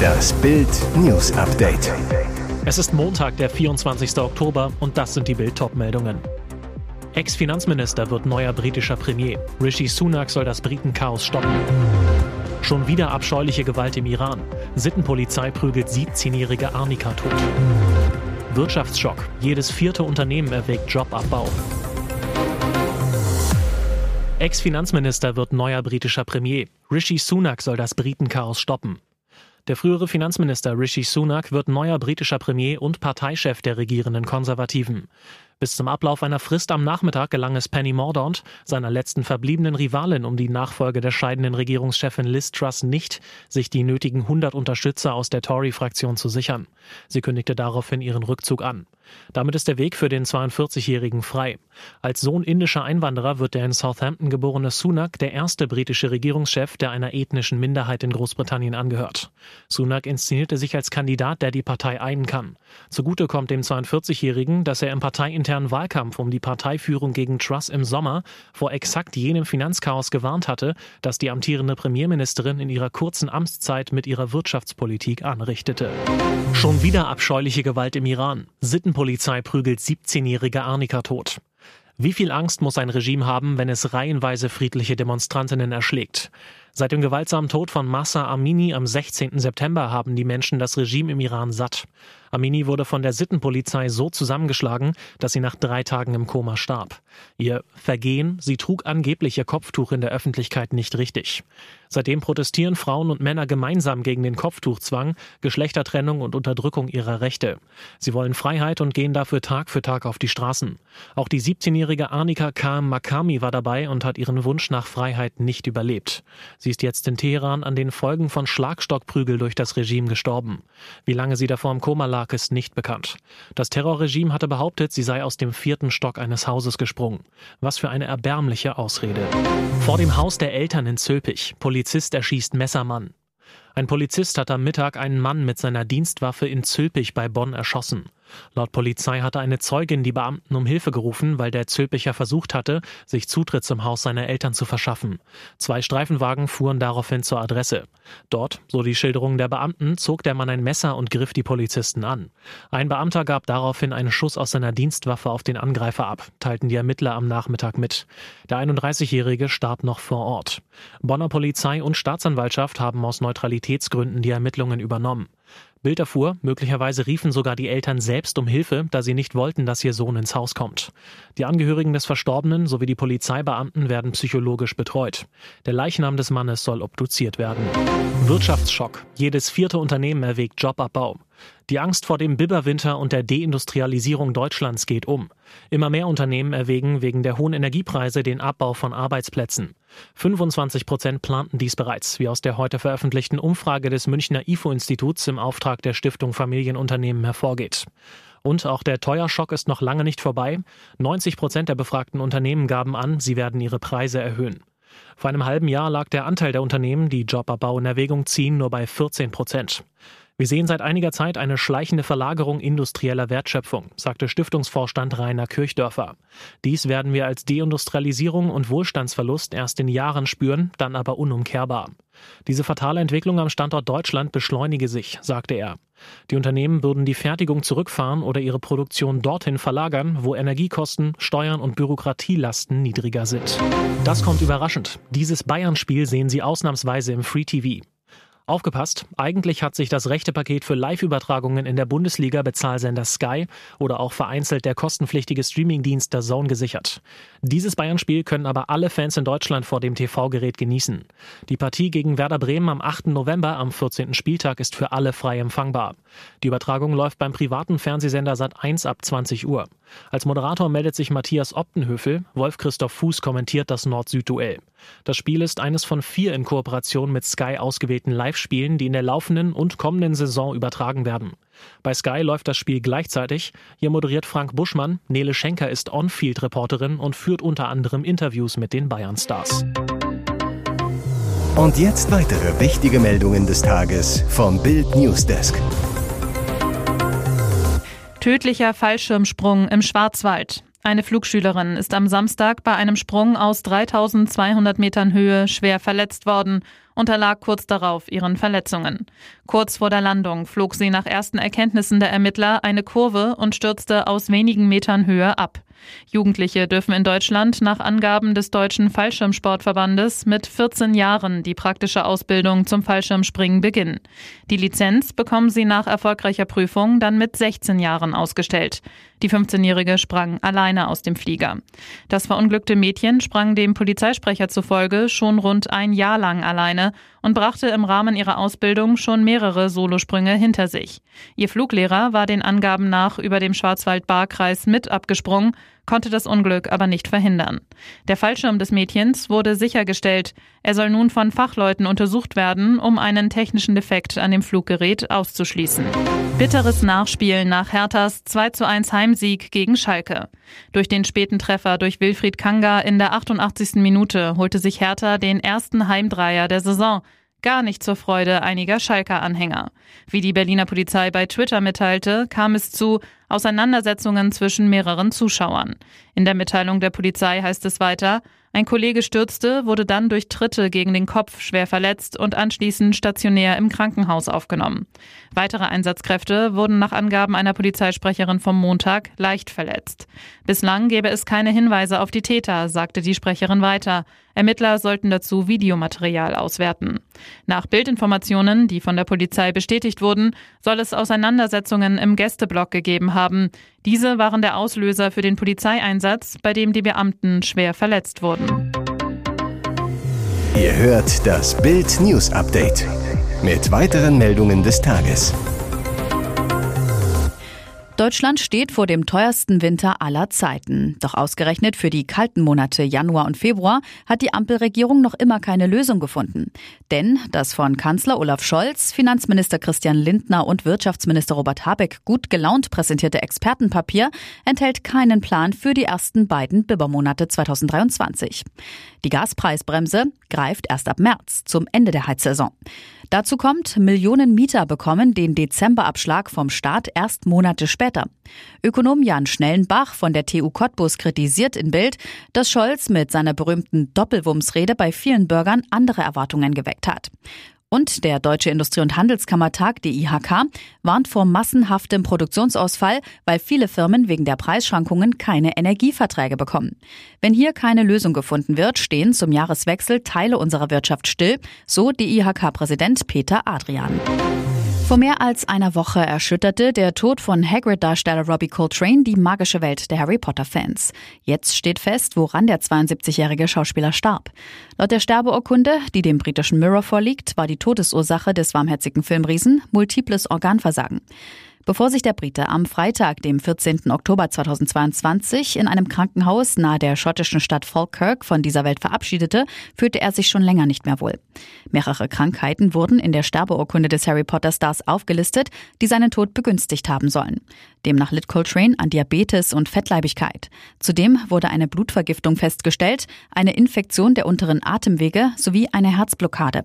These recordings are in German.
Das Bild News Update. Es ist Montag, der 24. Oktober und das sind die Bild meldungen Ex-Finanzminister wird neuer britischer Premier. Rishi Sunak soll das Britenchaos stoppen. Schon wieder abscheuliche Gewalt im Iran. Sittenpolizei prügelt 17-jährige Arnika tot. Wirtschaftsschock. Jedes vierte Unternehmen erwägt Jobabbau. Ex-Finanzminister wird neuer britischer Premier. Rishi Sunak soll das Britenchaos stoppen. Der frühere Finanzminister Rishi Sunak wird neuer britischer Premier und Parteichef der regierenden Konservativen. Bis zum Ablauf einer Frist am Nachmittag gelang es Penny Mordaunt, seiner letzten verbliebenen Rivalin um die Nachfolge der scheidenden Regierungschefin Liz Truss nicht, sich die nötigen 100 Unterstützer aus der Tory-Fraktion zu sichern. Sie kündigte daraufhin ihren Rückzug an. Damit ist der Weg für den 42-Jährigen frei. Als Sohn indischer Einwanderer wird der in Southampton geborene Sunak der erste britische Regierungschef, der einer ethnischen Minderheit in Großbritannien angehört. Sunak inszenierte sich als Kandidat, der die Partei einen kann. Zugute kommt dem 42-Jährigen, dass er im parteiinternen Wahlkampf um die Parteiführung gegen Truss im Sommer vor exakt jenem Finanzchaos gewarnt hatte, das die amtierende Premierministerin in ihrer kurzen Amtszeit mit ihrer Wirtschaftspolitik anrichtete. Schon wieder abscheuliche Gewalt im Iran. Sittenpolizei prügelt 17-jährige Arnika tot. Wie viel Angst muss ein Regime haben, wenn es reihenweise friedliche Demonstrantinnen erschlägt? Seit dem gewaltsamen Tod von Massa Amini am 16. September haben die Menschen das Regime im Iran satt. Amini wurde von der Sittenpolizei so zusammengeschlagen, dass sie nach drei Tagen im Koma starb. Ihr Vergehen, sie trug angeblich ihr Kopftuch in der Öffentlichkeit nicht richtig. Seitdem protestieren Frauen und Männer gemeinsam gegen den Kopftuchzwang, Geschlechtertrennung und Unterdrückung ihrer Rechte. Sie wollen Freiheit und gehen dafür Tag für Tag auf die Straßen. Auch die 17-jährige Arnika K. Makami war dabei und hat ihren Wunsch nach Freiheit nicht überlebt. Sie ist jetzt in Teheran an den Folgen von Schlagstockprügel durch das Regime gestorben. Wie lange sie davor im Koma lag, ist nicht bekannt. Das Terrorregime hatte behauptet, sie sei aus dem vierten Stock eines Hauses gesprungen. Was für eine erbärmliche Ausrede. Vor dem Haus der Eltern in Zülpich. Polizist erschießt Messermann. Ein Polizist hat am Mittag einen Mann mit seiner Dienstwaffe in Zülpich bei Bonn erschossen. Laut Polizei hatte eine Zeugin die Beamten um Hilfe gerufen, weil der Zülpicher versucht hatte, sich Zutritt zum Haus seiner Eltern zu verschaffen. Zwei Streifenwagen fuhren daraufhin zur Adresse. Dort, so die Schilderung der Beamten, zog der Mann ein Messer und griff die Polizisten an. Ein Beamter gab daraufhin einen Schuss aus seiner Dienstwaffe auf den Angreifer ab, teilten die Ermittler am Nachmittag mit. Der 31-Jährige starb noch vor Ort. Bonner Polizei und Staatsanwaltschaft haben aus Neutralitätsgründen die Ermittlungen übernommen. Bild erfuhr, möglicherweise riefen sogar die Eltern selbst um Hilfe, da sie nicht wollten, dass ihr Sohn ins Haus kommt. Die Angehörigen des Verstorbenen sowie die Polizeibeamten werden psychologisch betreut. Der Leichnam des Mannes soll obduziert werden. Wirtschaftsschock. Jedes vierte Unternehmen erwägt Jobabbau. Die Angst vor dem Biberwinter und der Deindustrialisierung Deutschlands geht um. Immer mehr Unternehmen erwägen wegen der hohen Energiepreise den Abbau von Arbeitsplätzen. 25 Prozent planten dies bereits, wie aus der heute veröffentlichten Umfrage des Münchner IFO-Instituts im Auftrag der Stiftung Familienunternehmen hervorgeht. Und auch der Teuerschock ist noch lange nicht vorbei. 90 Prozent der befragten Unternehmen gaben an, sie werden ihre Preise erhöhen. Vor einem halben Jahr lag der Anteil der Unternehmen, die Jobabbau in Erwägung ziehen, nur bei 14 Prozent. Wir sehen seit einiger Zeit eine schleichende Verlagerung industrieller Wertschöpfung, sagte Stiftungsvorstand Rainer Kirchdörfer. Dies werden wir als Deindustrialisierung und Wohlstandsverlust erst in Jahren spüren, dann aber unumkehrbar. Diese fatale Entwicklung am Standort Deutschland beschleunige sich, sagte er. Die Unternehmen würden die Fertigung zurückfahren oder ihre Produktion dorthin verlagern, wo Energiekosten, Steuern und Bürokratielasten niedriger sind. Das kommt überraschend. Dieses Bayern-Spiel sehen Sie ausnahmsweise im Free TV. Aufgepasst, eigentlich hat sich das rechte Paket für Live-Übertragungen in der Bundesliga Bezahlsender Sky oder auch vereinzelt der kostenpflichtige Streamingdienst der Zone gesichert. Dieses Bayern-Spiel können aber alle Fans in Deutschland vor dem TV-Gerät genießen. Die Partie gegen Werder Bremen am 8. November am 14. Spieltag ist für alle frei empfangbar. Die Übertragung läuft beim privaten Fernsehsender Sat1 ab 20 Uhr. Als Moderator meldet sich Matthias Optenhöfel, Wolf-Christoph Fuß kommentiert das Nord-Süd-Duell. Das Spiel ist eines von vier in Kooperation mit Sky ausgewählten Live-Spielen, die in der laufenden und kommenden Saison übertragen werden. Bei Sky läuft das Spiel gleichzeitig. Hier moderiert Frank Buschmann, Nele Schenker ist On-Field-Reporterin und führt unter anderem Interviews mit den Bayern-Stars. Und jetzt weitere wichtige Meldungen des Tages vom Bild Newsdesk. Tödlicher Fallschirmsprung im Schwarzwald. Eine Flugschülerin ist am Samstag bei einem Sprung aus 3200 Metern Höhe schwer verletzt worden unterlag kurz darauf ihren Verletzungen. Kurz vor der Landung flog sie nach ersten Erkenntnissen der Ermittler eine Kurve und stürzte aus wenigen Metern Höhe ab. Jugendliche dürfen in Deutschland nach Angaben des Deutschen Fallschirmsportverbandes mit 14 Jahren die praktische Ausbildung zum Fallschirmspringen beginnen. Die Lizenz bekommen sie nach erfolgreicher Prüfung dann mit 16 Jahren ausgestellt. Die 15-Jährige sprang alleine aus dem Flieger. Das verunglückte Mädchen sprang dem Polizeisprecher zufolge schon rund ein Jahr lang alleine und brachte im Rahmen ihrer Ausbildung schon mehrere Solosprünge hinter sich. Ihr Fluglehrer war den Angaben nach über dem Schwarzwald-Baar-Kreis mit abgesprungen konnte das Unglück aber nicht verhindern. Der Fallschirm des Mädchens wurde sichergestellt. Er soll nun von Fachleuten untersucht werden, um einen technischen Defekt an dem Fluggerät auszuschließen. Bitteres Nachspiel nach Herthas 2 zu 1 Heimsieg gegen Schalke. Durch den späten Treffer durch Wilfried Kanga in der 88. Minute holte sich Hertha den ersten Heimdreier der Saison gar nicht zur Freude einiger Schalker-Anhänger. Wie die Berliner Polizei bei Twitter mitteilte, kam es zu Auseinandersetzungen zwischen mehreren Zuschauern. In der Mitteilung der Polizei heißt es weiter, ein Kollege stürzte, wurde dann durch Tritte gegen den Kopf schwer verletzt und anschließend stationär im Krankenhaus aufgenommen. Weitere Einsatzkräfte wurden nach Angaben einer Polizeisprecherin vom Montag leicht verletzt. Bislang gäbe es keine Hinweise auf die Täter, sagte die Sprecherin weiter. Ermittler sollten dazu Videomaterial auswerten. Nach Bildinformationen, die von der Polizei bestätigt wurden, soll es Auseinandersetzungen im Gästeblock gegeben haben. Diese waren der Auslöser für den Polizeieinsatz, bei dem die Beamten schwer verletzt wurden. Ihr hört das Bild News Update mit weiteren Meldungen des Tages. Deutschland steht vor dem teuersten Winter aller Zeiten. Doch ausgerechnet für die kalten Monate Januar und Februar hat die Ampelregierung noch immer keine Lösung gefunden. Denn das von Kanzler Olaf Scholz, Finanzminister Christian Lindner und Wirtschaftsminister Robert Habeck gut gelaunt präsentierte Expertenpapier enthält keinen Plan für die ersten beiden Bibermonate 2023. Die Gaspreisbremse greift erst ab März zum Ende der Heizsaison. Dazu kommt, Millionen Mieter bekommen den Dezemberabschlag vom Staat erst Monate später. Ökonom Jan Schnellenbach von der TU Cottbus kritisiert in Bild, dass Scholz mit seiner berühmten Doppelwumsrede bei vielen Bürgern andere Erwartungen geweckt hat. Und der Deutsche Industrie- und Handelskammertag, die IHK, warnt vor massenhaftem Produktionsausfall, weil viele Firmen wegen der Preisschwankungen keine Energieverträge bekommen. Wenn hier keine Lösung gefunden wird, stehen zum Jahreswechsel Teile unserer Wirtschaft still, so die IHK-Präsident Peter Adrian. Vor mehr als einer Woche erschütterte der Tod von Hagrid-Darsteller Robbie Coltrane die magische Welt der Harry Potter-Fans. Jetzt steht fest, woran der 72-jährige Schauspieler starb. Laut der Sterbeurkunde, die dem britischen Mirror vorliegt, war die Todesursache des warmherzigen Filmriesen multiples Organversagen. Bevor sich der Brite am Freitag, dem 14. Oktober 2022, in einem Krankenhaus nahe der schottischen Stadt Falkirk von dieser Welt verabschiedete, fühlte er sich schon länger nicht mehr wohl. Mehrere Krankheiten wurden in der Sterbeurkunde des Harry Potter Stars aufgelistet, die seinen Tod begünstigt haben sollen. Demnach litt Coltrane an Diabetes und Fettleibigkeit. Zudem wurde eine Blutvergiftung festgestellt, eine Infektion der unteren Atemwege sowie eine Herzblockade.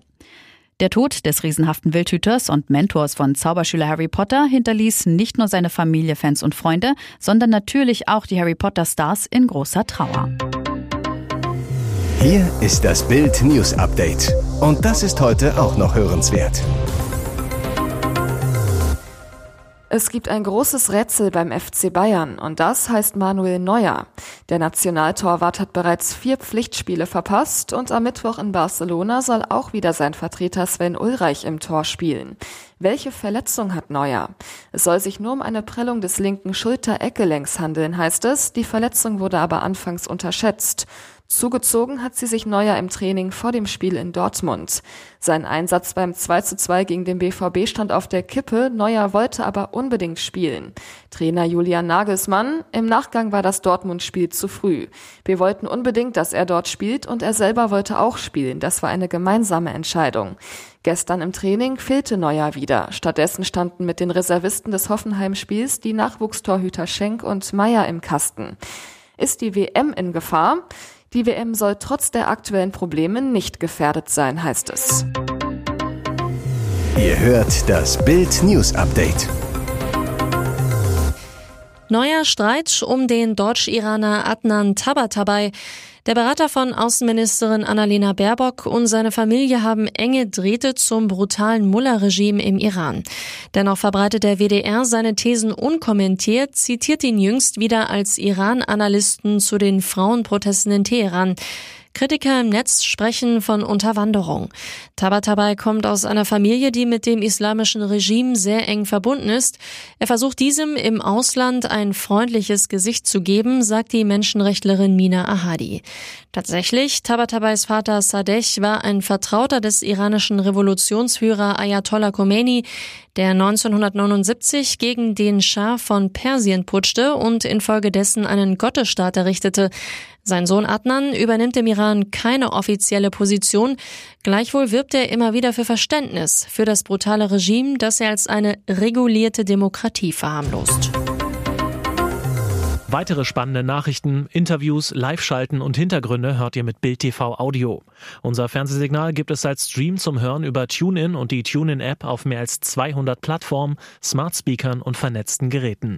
Der Tod des riesenhaften Wildhüters und Mentors von Zauberschüler Harry Potter hinterließ nicht nur seine Familie, Fans und Freunde, sondern natürlich auch die Harry Potter Stars in großer Trauer. Hier ist das Bild News Update. Und das ist heute auch noch hörenswert. Es gibt ein großes Rätsel beim FC Bayern und das heißt Manuel Neuer. Der Nationaltorwart hat bereits vier Pflichtspiele verpasst und am Mittwoch in Barcelona soll auch wieder sein Vertreter Sven Ulreich im Tor spielen. Welche Verletzung hat Neuer? Es soll sich nur um eine Prellung des linken Schulter-Eckgelenks handeln, heißt es. Die Verletzung wurde aber anfangs unterschätzt. Zugezogen hat sie sich Neuer im Training vor dem Spiel in Dortmund. Sein Einsatz beim 2 zu 2 gegen den BVB stand auf der Kippe, Neuer wollte aber unbedingt spielen. Trainer Julian Nagelsmann, im Nachgang war das Dortmund-Spiel zu früh. Wir wollten unbedingt, dass er dort spielt und er selber wollte auch spielen. Das war eine gemeinsame Entscheidung. Gestern im Training fehlte Neuer wieder. Stattdessen standen mit den Reservisten des Hoffenheim-Spiels die Nachwuchstorhüter Schenk und Meier im Kasten. Ist die WM in Gefahr? Die WM soll trotz der aktuellen Probleme nicht gefährdet sein, heißt es. Ihr hört das Bild News Update. Neuer Streit um den Deutsch-Iraner Adnan Tabatabai. Der Berater von Außenministerin Annalena Baerbock und seine Familie haben enge Drähte zum brutalen Mullah-Regime im Iran. Dennoch verbreitet der WDR seine Thesen unkommentiert, zitiert ihn jüngst wieder als Iran-Analysten zu den Frauenprotesten in Teheran. Kritiker im Netz sprechen von Unterwanderung. Tabatabai kommt aus einer Familie, die mit dem islamischen Regime sehr eng verbunden ist. Er versucht diesem im Ausland ein freundliches Gesicht zu geben, sagt die Menschenrechtlerin Mina Ahadi. Tatsächlich, Tabatabais Vater Sadeh war ein Vertrauter des iranischen Revolutionsführer Ayatollah Khomeini, der 1979 gegen den Schah von Persien putschte und infolgedessen einen Gottesstaat errichtete. Sein Sohn Adnan übernimmt im Iran keine offizielle Position, gleichwohl wirbt er immer wieder für Verständnis für das brutale Regime, das er als eine regulierte Demokratie verharmlost. Weitere spannende Nachrichten, Interviews, Live-Schalten und Hintergründe hört ihr mit Bild TV Audio. Unser Fernsehsignal gibt es als Stream zum Hören über TuneIn und die TuneIn-App auf mehr als 200 Plattformen, Smart Speakern und vernetzten Geräten.